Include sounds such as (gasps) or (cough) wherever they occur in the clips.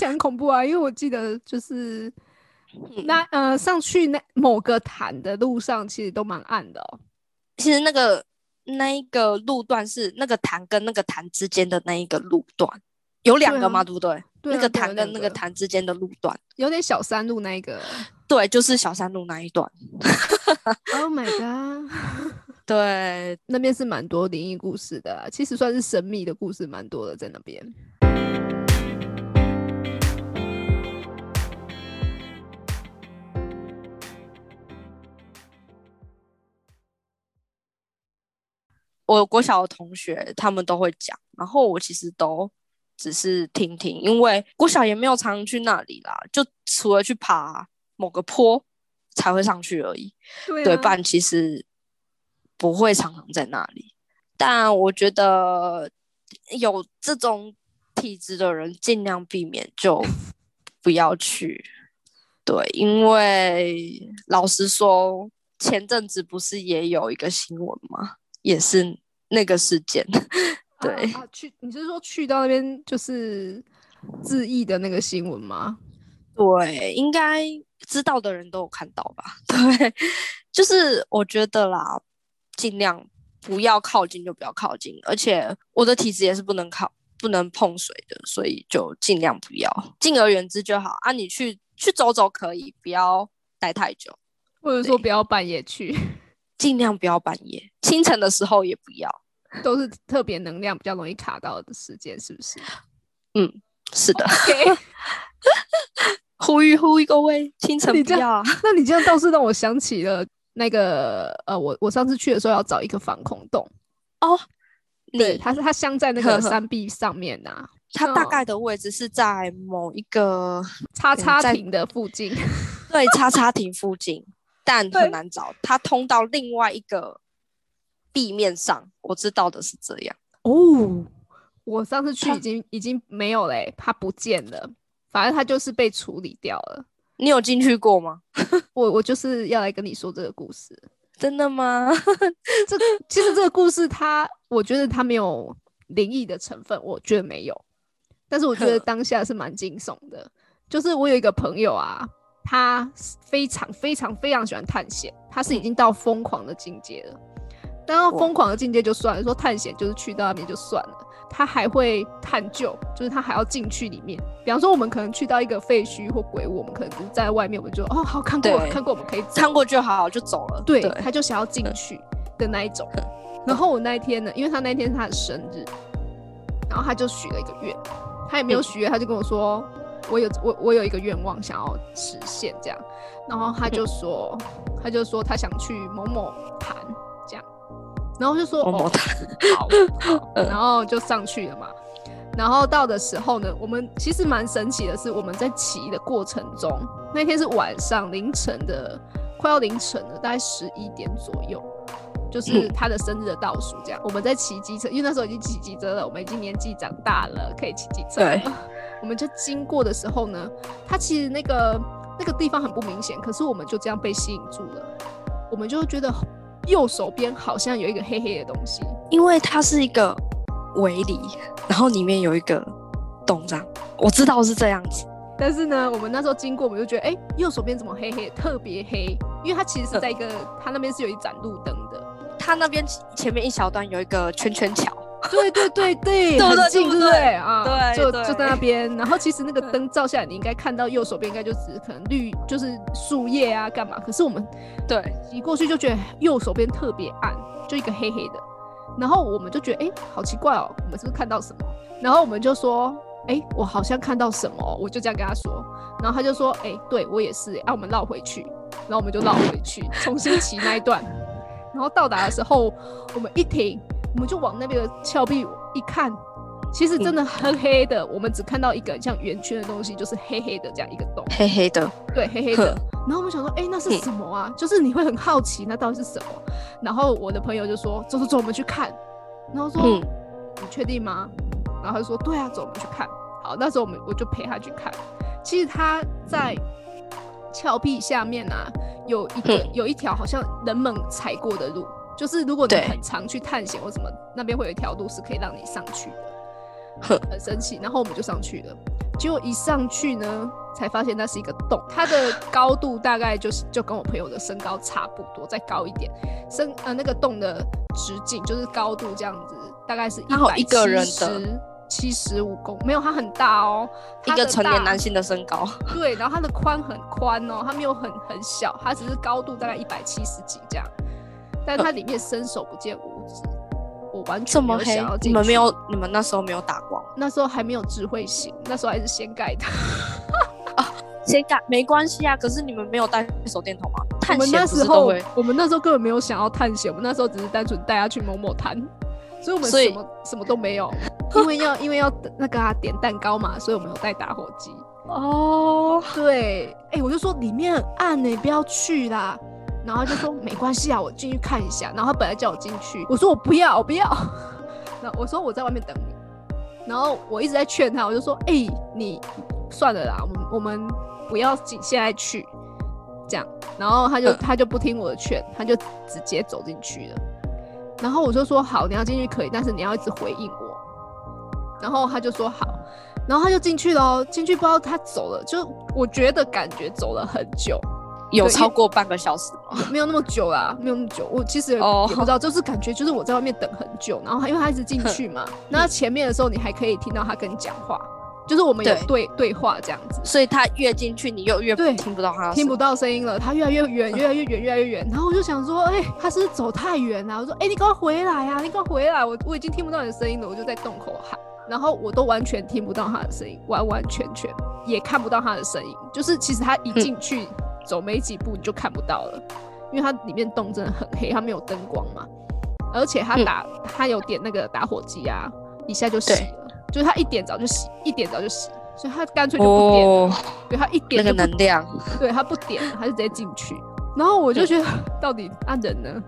起来很恐怖啊，因为我记得就是那呃上去那某个潭的路上，其实都蛮暗的哦。其实那个那一个路段是那个潭跟那个潭之间的那一个路段，有两个吗？对不对？对啊那个潭跟那个潭之间的路段，有点小山路那一个。(laughs) 对，就是小山路那一段。(laughs) Oh my god，(laughs) 对，那边是蛮多灵异故事的啊，其实算是神秘的故事蛮多的在那边。我国小的同学他们都会讲，然后我其实都只是听听，因为国小也没有常去那里啦，就除了去爬某个坡才会上去而已。对，对啊不然其实不会常常在那里。但我觉得有这种体质的人，尽量避免就不要去。对，因为老实说，前阵子不是也有一个新闻吗？也是那个事件。(laughs) 对啊啊去你是说去到那边就是自缢的那个新闻吗？对，应该知道的人都有看到吧？(laughs) 对，就是我觉得啦，尽量不要靠近就不要靠近，而且我的体质也是不能靠不能碰水的，所以就尽量不要，敬而远之就好啊。你去去走走可以，不要待太久，或者说不要半夜去，尽量不要半夜，清晨的时候也不要。都是特别能量比较容易卡到的时间，是不是？嗯，是的。(laughs) 呼吁呼吁各位，清晨不要。啊。那你这样倒是让我想起了那个呃，我我上次去的时候要找一个防空洞，哦，对，它是它镶在那个山壁上面呐、它大嗯概的位置是在某一个叉叉亭的附近。(laughs) 对叉叉亭附近，但很难找，它通到另外一个地面上。我知道的是这样。哦，我上次去已经已经没有嘞、它不见了，反正它就是被处理掉了。你有进去过吗？(laughs) 我我就是要来跟你说这个故事。真的吗？这其实这个故事它，我觉得它没有灵异的成分，我觉得没有。但是我觉得当下是蛮惊悚的。就是我有一个朋友啊，他非常非常非常喜欢探险，他是已经到疯狂的境界了。当到疯狂的境界就算了，说探险就是去到那边就算了，他还会探究，就是他还要进去里面。比方说，我们可能去到一个废墟或鬼屋，我们可能只是在外面，我们就哦好看过看过，我们可以走。看过就好，就走了。对，对，他就想要进去的那一种。然后我那一天呢，因为他那一天是他的生日，然后他就许了一个愿，他也没有嗯许愿，他就跟我说，我有我我有一个愿望想要实现这样，然后他就说，他就说他想去某某潭这样，然后就说哦然后就上去了嘛。然后到的时候呢，我们其实蛮神奇的是，我们在骑的过程中，那天是晚上凌晨的，快要凌晨了，大概十一点左右，就是嗯他的生日的倒数。这样，我们在骑机车，因为那时候已经骑机车了，我们已经年纪长大了，可以骑机车了。对我们就经过的时候呢，它其实那个那个地方很不明显，可是我们就这样被吸引住了，我们就觉得右手边好像有一个黑黑的东西。因为它是一个围篱，然后里面有一个洞这样。我知道是这样子。但是呢，我们那时候经过，我们就觉得，哎、右手边怎么黑黑，特别黑？因为它其实是在一个，它那边是有一盏路灯的。它那边前面一小段有一个圈圈桥，对对对对，(laughs) 很近，对啊？对对就就在那边。然后其实那个灯照下来，你应该看到右手边应该就只可能绿，就是树叶啊，干嘛？可是我们对，一过去就觉得右手边特别暗，就一个黑黑的。然后我们就觉得，哎、好奇怪哦，我们是不是看到什么？然后我们就说，哎、我好像看到什么哦，我就这样跟他说。然后他就说，哎、对我也是，啊，我们绕回去。然后我们就绕回去，重新骑那一段。然后到达的时候，我们一停，我们就往那边的峭壁一看，其实真的黑黑的，我们只看到一个像圆圈的东西，就是黑黑的这样一个洞。黑黑的，对，黑黑的。然后我们想说，哎、那是什么啊？就是你会很好奇，那到底是什么？然后我的朋友就说，走走走，我们去看。然后说，嗯你确定吗？然后他就说，对啊，走，我们去看。好，那时候我们我就陪他去看。其实他在峭壁下面啊，有一个、嗯有一条好像人们踩过的路，就是如果你很常去探险或什么，那边会有一条路是可以让你上去的。哼很神奇。然后我们就上去了，结果一上去呢，才发现那是一个洞，它的高度大概就是就跟我朋友的身高差不多，再高一点。身呃那个洞的直径就是高度这样子，大概是一百刚好一个人的的七十五公，没有它很大哦，一个成年男性的身高，对，然后它的宽很宽哦，它没有很很小，它只是高度大概一百七十几这样，但它里面伸手不见五指，我完全没有想要，进去你们没有，你们那时候没有打光，那时候还没有智慧型，那时候还是掀盖的。谁敢没关系啊？可是你们没有带手电筒吗？探险不那时候我们那时候根本没有想要探险，我们那时候只是单纯带他去某某滩，所以我们什么什么都没有，(laughs) 因为要因为要那个啊点蛋糕嘛，所以我们有带打火机。哦，对，哎、我就说里面很暗呢、不要去啦。然后他就说没关系啊，我进去看一下。然后他本来叫我进去，我说我不要，我不要。(laughs) 那我说我在外面等你。然后我一直在劝他，我就说，哎、你算了啦，我们我们不要紧现在去，这样。然后他就嗯他就不听我的劝，他就直接走进去了。然后我就说好，你要进去可以，但是你要一直回应我。然后他就说好，然后他就进去了哦，进去不知道他走了，就我觉得感觉走了很久，有超过半个小时吗？没有那么久啦，没有那么久。我其实也,、不知道，就是感觉就是我在外面等很久，然后他因为他一直进去嘛，(laughs) 那前面的时候你还可以听到他跟你讲话，就是我们有对对对话这样子。所以他越进去，你又越对听不到他听不到声音了，他越来越远，越来越远，越来越远。然后我就想说，哎、他是走太远了、我说，哎、你赶快回来啊，你赶快回来！我我已经听不到你的声音了，我就在洞口喊，然后我都完全听不到他的声音，完完全全也看不到他的声音。就是其实他一进去、走没几步你就看不到了，因为它里面洞真的很黑，它没有灯光嘛，而且他嗯打、他有点那个打火机啊，一下就熄了，就是它一点早就熄，一点早就熄，所以它干脆就不点了。哦，对它一点那个能量，对它不点，它就直接进去。然后我就觉得 (laughs) 到底啊人呢？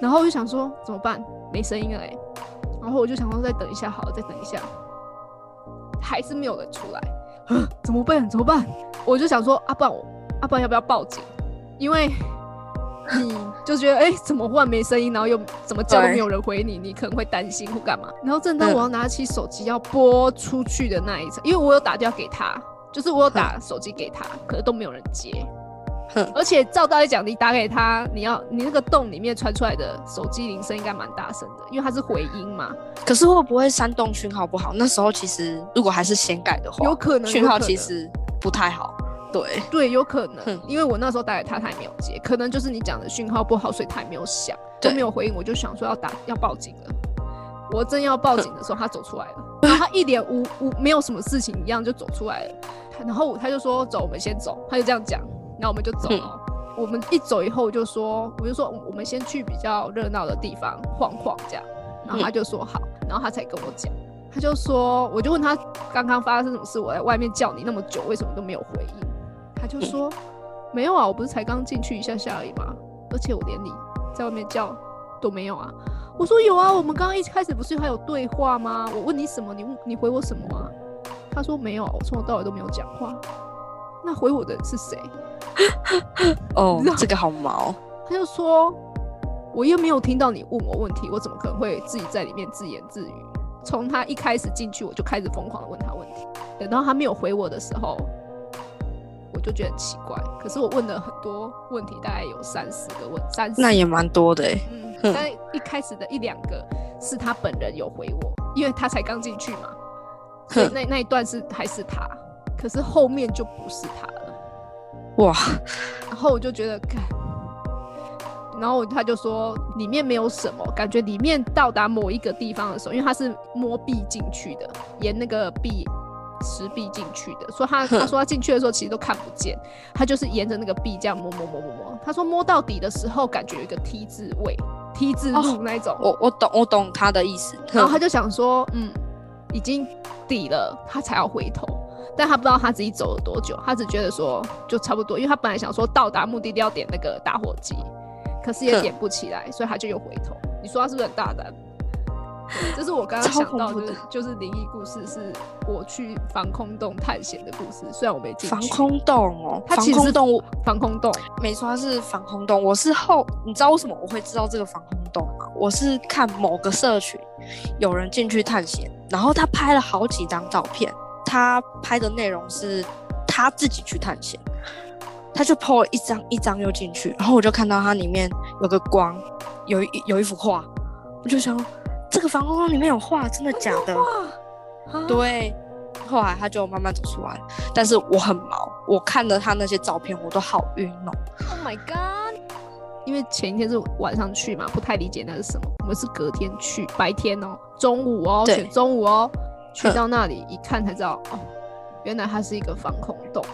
然后我就想说怎么办？没声音了哎、然后我就想说再等一下好了，再等一下，还是没有人出来，啊 (gasps) 怎么办？怎么办？我就想说啊，不然我啊，不然要不要报警？因为 (laughs) 你就觉得哎、怎么忽然没声音，然后又怎么叫都对没有人回你，你可能会担心或干嘛。然后正当嗯我要拿起手机要拨出去的那一层，因为我有打电话给他，就是我有打手机给他，可是都没有人接。哼而且照道理讲，你打给他，你要你那个洞里面传出来的手机铃声应该蛮大声的，因为它是回音嘛，可是会不会山洞讯号不好？那时候其实如果还是先改的话，有可能讯号其实不太好。对，对，有可能哼，因为我那时候打给他，他也没有接，可能就是你讲的讯号不好，所以他也没有响，都没有回应，我就想说要打要报警了。我正要报警的时候，他走出来了，然后他一脸无无没有什么事情一样就走出来了，然后他就说走，我们先走，他就这样讲，然后我们就走了。我们一走以后我就说，我就说我们先去比较热闹的地方晃晃这样，然后他就说好，然后他才跟我讲，他就说，我就问他刚刚发生什么事，我在外面叫你那么久，为什么都没有回应？他就说、没有啊，我不是才刚进去一下下而已吗？而且我连你在外面叫都没有啊。我说有啊，我们刚刚一开始不是还有对话吗？我问你什么，你问你回我什么啊？他说没有，我从头到尾都没有讲话。那回我的人是谁？(laughs) 哦这个好毛。他就说，我又没有听到你问我问题，我怎么可能会自己在里面自言自语？从他一开始进去，我就开始疯狂的问他问题，等到他没有回我的时候，我就觉得很奇怪。可是我问了很多问题，大概有三四个问，三四那也蛮多的哎。嗯，但一开始的一两个是他本人有回我，因为他才刚进去嘛，所以那那一段是还是他，可是后面就不是他了。哇，然后我就觉得，看，然后他就说里面没有什么，感觉里面到达某一个地方的时候，因为他是摸壁进去的，沿那个壁石壁进去的，所以他他说他进去的时候其实都看不见，他就是沿着那个壁这样摸摸摸摸摸。他说摸到底的时候，感觉有一个 T 字位，T 字哦路那一种。我我懂我懂他的意思。然后他就想说，嗯，已经底了，他才要回头。但他不知道他自己走了多久，他只觉得说就差不多，因为他本来想说到达目的地要点那个打火机，可是也点不起来，所以他就又回头。你说他是不是很大胆？对这是我刚刚超想到，的就是灵异故事，是我去防空洞探险的故事。虽然我没进去防空洞哦，防它其实是空洞防空洞，没错，它是防空洞。我是后，你知道为什么我会知道这个防空洞吗？我是看某个社群有人进去探险，然后他拍了好几张照片，他拍的内容是他自己去探险，他就 po 了一张一张又进去，然后我就看到它里面有个光，有一有一幅画，我就想这个防空洞里面有画，真的假的？哇，对，后来他就慢慢走出来，但是我很毛，我看了他那些照片，我都好晕哦。，Oh my god！因为前一天是晚上去嘛，不太理解那是什么。我们是隔天去，白天哦，中午哦，对选中午哦，去到那里一看才知道，哦，原来它是一个防空洞。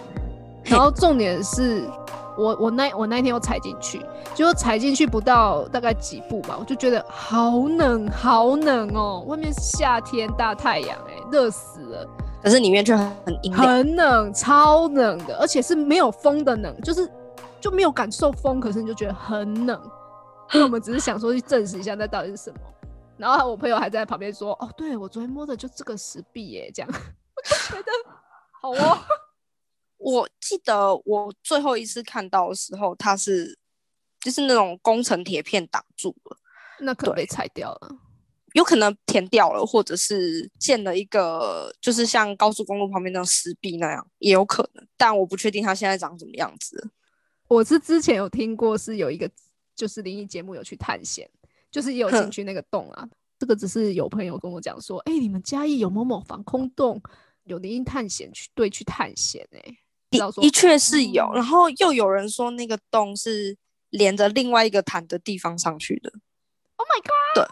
然后重点是我我那我那天又踩进去，结果踩进去不到大概几步吧，我就觉得好冷好冷哦，外面是夏天大太阳哎、热死了。可是里面却很很阴，很冷，超冷的，而且是没有风的冷，就是就没有感受风，可是你就觉得很冷。所以我们只是想说去证实一下那到底是什么。然后我朋友还在旁边说：“哦，对我昨天摸的就这个石壁耶，这样。(laughs) ”我就觉得好哦，我记得我最后一次看到的时候，它是就是那种工程铁片挡住了，那可能被拆掉了。有可能填掉了，或者是建了一个就是像高速公路旁边那种石壁那样，也有可能，但我不确定它现在长什么样子。我是之前有听过，是有一个就是灵异节目有去探险，就是也有进去那个洞啊。这个只是有朋友跟我讲说，哎、你们嘉义有某某防空洞，有灵异探险去队去探险哎、的的确是有，哦然后又有人说那个洞是连着另外一个潭的地方上去的。Oh my god！